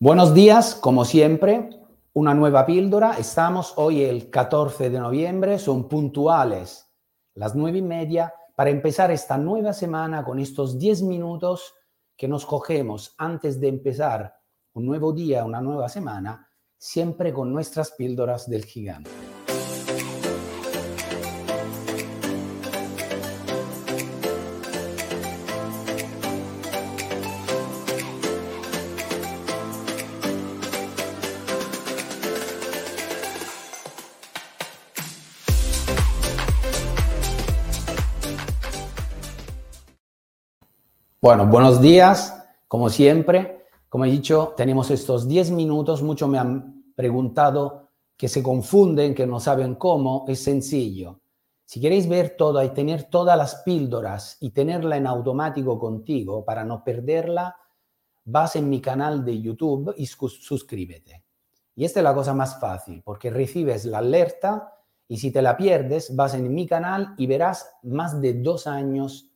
Buenos días, como siempre, una nueva píldora. Estamos hoy el 14 de noviembre, son puntuales las nueve y media para empezar esta nueva semana con estos 10 minutos que nos cogemos antes de empezar un nuevo día, una nueva semana, siempre con nuestras píldoras del gigante. Bueno, buenos días, como siempre. Como he dicho, tenemos estos 10 minutos. Muchos me han preguntado que se confunden, que no saben cómo. Es sencillo. Si queréis ver todo y tener todas las píldoras y tenerla en automático contigo para no perderla, vas en mi canal de YouTube y suscríbete. Y esta es la cosa más fácil, porque recibes la alerta y si te la pierdes, vas en mi canal y verás más de dos años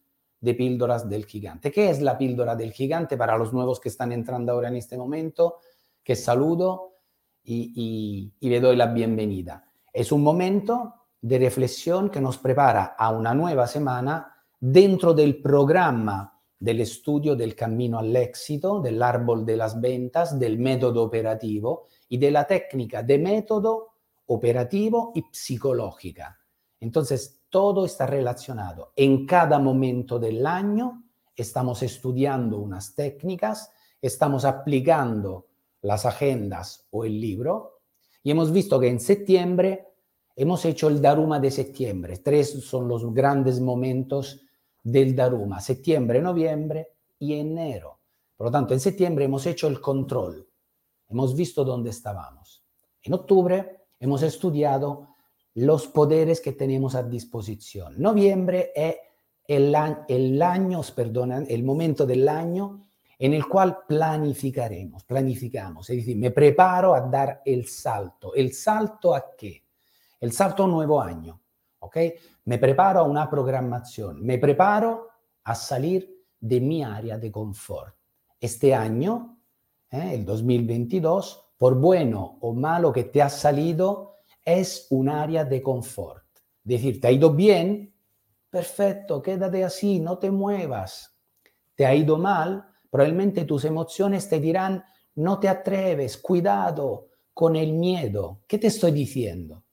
de píldoras del gigante. ¿Qué es la píldora del gigante para los nuevos que están entrando ahora en este momento? Que saludo y, le doy la bienvenida. Es un momento de reflexión que nos prepara a una nueva semana dentro del programa del estudio del camino al éxito, del árbol de las ventas, del método operativo y de la técnica de método operativo y psicológica. Entonces, todo está relacionado. En cada momento del año estamos estudiando unas técnicas, estamos aplicando las agendas o el libro y hemos visto que en septiembre hemos hecho el Daruma de septiembre. Tres son los grandes momentos del Daruma, septiembre, noviembre y enero. Por lo tanto, en septiembre hemos hecho el control, hemos visto dónde estábamos. En octubre hemos estudiado los poderes que tenemos a disposición. Noviembre es el, el año, perdón, el momento del año en el cual planificaremos, planificamos, es decir, me preparo a dar el salto. ¿El salto a qué? El salto a un nuevo año, ¿ok? Me preparo a una programación, me preparo a salir de mi área de confort. Este año, ¿eh? el 2022, por bueno o malo que te ha salido, es un área de confort. Decir, ¿te ha ido bien? Perfecto, quédate así, no te muevas. ¿Te ha ido mal? Probablemente tus emociones te dirán, no te atreves, cuidado con el miedo. ¿Qué te estoy diciendo?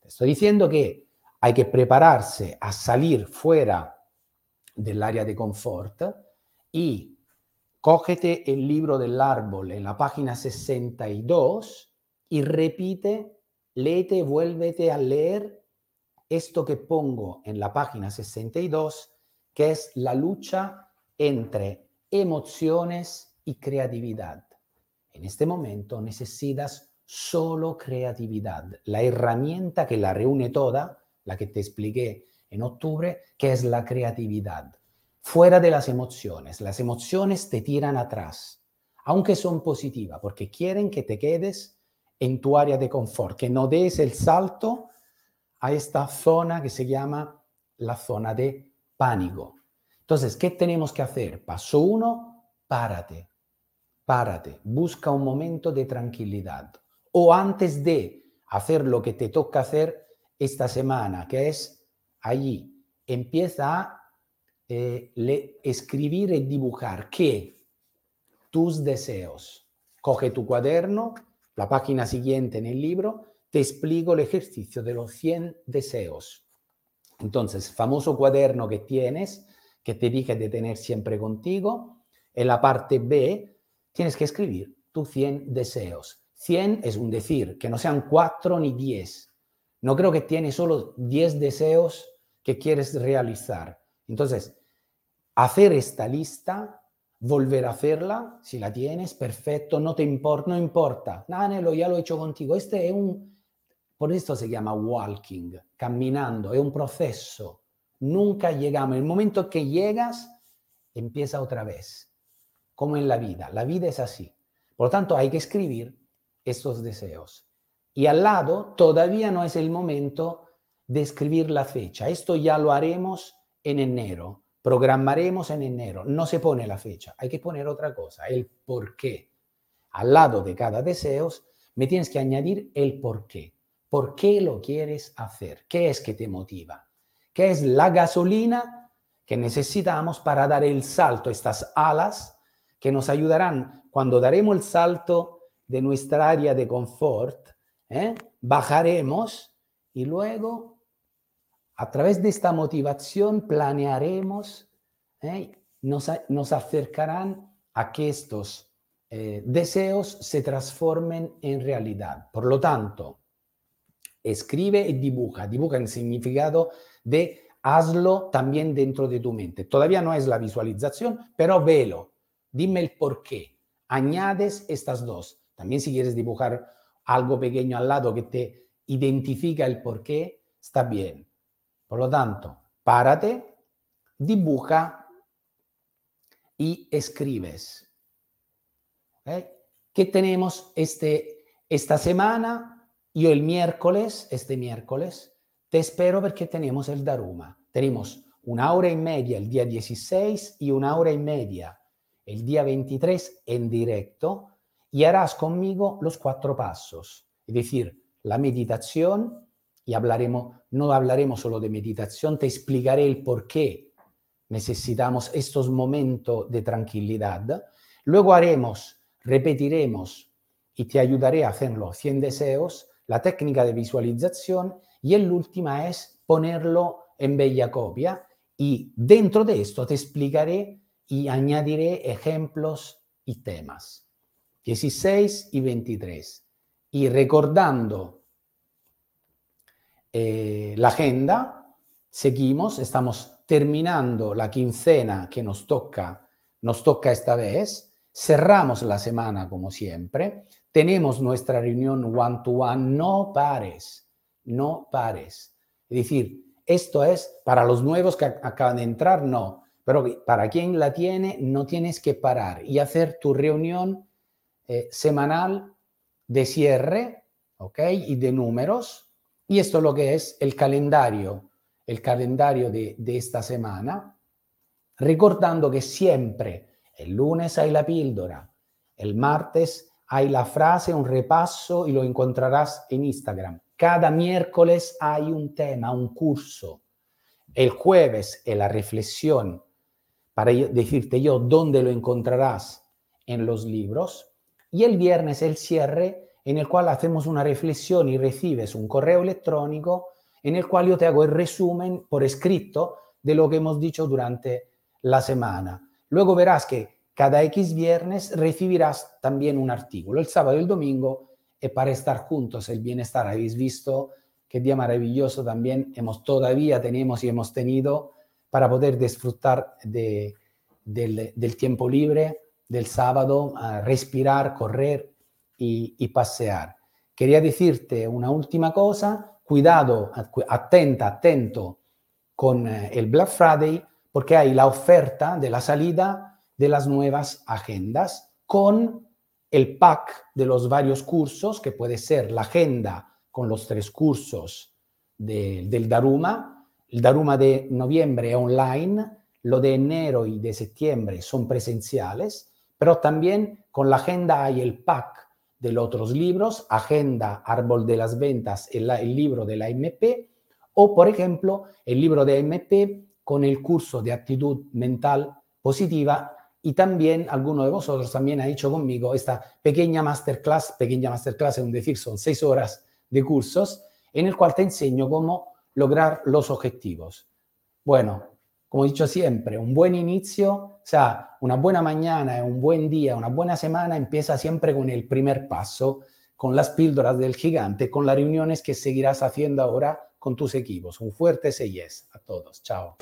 Te estoy diciendo que hay que prepararse a salir fuera del área de confort y cógete el libro del árbol en la página 62 y repite léete, vuélvete a leer esto que pongo en la página 62, que es la lucha entre emociones y creatividad. En este momento necesitas solo creatividad, la herramienta que la reúne toda, la que te expliqué en octubre, que es la creatividad. Fuera de las emociones, las emociones te tiran atrás, aunque son positivas, porque quieren que te quedes en tu área de confort, que no des el salto a esta zona que se llama la zona de pánico. Entonces, ¿qué tenemos que hacer? Paso uno, párate, párate, busca un momento de tranquilidad. O antes de hacer lo que te toca hacer esta semana, que es allí, empieza a eh, escribir y dibujar qué tus deseos. Coge tu cuaderno, la página siguiente en el libro, te explico el ejercicio de los 100 deseos. Entonces, famoso cuaderno que tienes, que te dije de tener siempre contigo, en la parte B tienes que escribir tus 100 deseos. 100 es un decir, que no sean 4 ni 10. No creo que tienes solo 10 deseos que quieres realizar. Entonces, hacer esta lista volver a hacerla, si la tienes, perfecto, no te importa, no importa, Nánelo, ya lo he hecho contigo. Este es un, por esto se llama walking, caminando, es un proceso. Nunca llegamos. El momento que llegas, empieza otra vez, como en la vida. La vida es así. Por lo tanto, hay que escribir estos deseos. Y al lado, todavía no es el momento de escribir la fecha. Esto ya lo haremos en enero Programaremos en enero. No se pone la fecha, hay que poner otra cosa, el por qué. al lado de cada deseo, me tienes que añadir el por qué. ¿Por qué lo quieres hacer? ¿Qué es que te motiva? ¿Qué es la gasolina que necesitamos para dar el salto, estas alas que nos ayudarán cuando daremos el salto de nuestra área de confort? ¿eh? Bajaremos y luego, a través de esta motivación, planearemos, ¿eh? nos, nos acercarán a que estos eh, deseos se transformen en realidad. Por lo tanto, escribe y dibuja. Dibuja en significado de hazlo también dentro de tu mente. Todavía no es la visualización, pero velo. Dime el por qué. Añades estas dos. También si quieres dibujar algo pequeño al lado que te identifica el por qué, está bien. Por lo tanto, párate, dibuja y escribes. ¿Qué tenemos este, esta semana? Yo el miércoles, este miércoles, te espero porque tenemos el Daruma. Tenemos una hora y media el día 16 y una hora y media el día 23 en directo y harás conmigo los cuatro pasos, es decir, la meditación y hablaremos, no hablaremos solo de meditación, te explicaré el por qué necesitamos estos momentos de tranquilidad. Luego haremos repetiremos y te ayudaré a hacerlo 100 deseos, la técnica de visualización y el última es ponerlo en bella copia y dentro de esto te explicaré y añadiré ejemplos y temas. 16 y 23. Y recordando eh, la agenda, seguimos, estamos terminando la quincena que nos toca, nos toca esta vez Cerramos la semana como siempre. Tenemos nuestra reunión one-to-one. No pares, no pares. Es decir, esto es para los nuevos que acaban de entrar, no. Pero para quien la tiene, no tienes que parar y hacer tu reunión eh, semanal de cierre, ¿ok? Y de números. Y esto es lo que es el calendario, el calendario de, de esta semana. Recordando que siempre el lunes hay la píldora, el martes hay la frase, un repaso y lo encontrarás en Instagram. Cada miércoles hay un tema, un curso. El jueves es la reflexión para decirte yo dónde lo encontrarás en los libros. Y el viernes el cierre en el cual hacemos una reflexión y recibes un correo electrónico en el cual yo te hago el resumen por escrito de lo que hemos dicho durante la semana. Luego verás que cada X viernes recibirás también un artículo. El sábado y el domingo es para estar juntos, el bienestar. Habéis visto qué día maravilloso también hemos todavía tenemos y hemos tenido para poder disfrutar de, del, tiempo libre, del sábado, respirar, correr y, pasear. Quería decirte una última cosa, cuidado, atenta, atento con eh, el Black Friday, porque hay la oferta de la salida de las nuevas agendas con el pack de los varios cursos, que puede ser la agenda con los tres cursos del Daruma. El Daruma de noviembre es online, lo de enero y de septiembre son presenciales, pero también con la agenda hay el pack de los otros libros, Agenda, Árbol de las Ventas, el, el libro de la MP, o por ejemplo el libro de MP con el curso de actitud mental positiva y también alguno de vosotros también ha hecho conmigo esta pequeña masterclass, pequeña masterclass es un decir, son seis horas de cursos en el cual te enseño cómo lograr los objetivos. Bueno, como he dicho siempre, un buen inicio, o sea, una buena mañana, un buen día, una buena semana empieza siempre con el primer paso, con las píldoras del gigante, con las reuniones que seguirás haciendo ahora con tus equipos. Un fuerte yes a todos. Chao.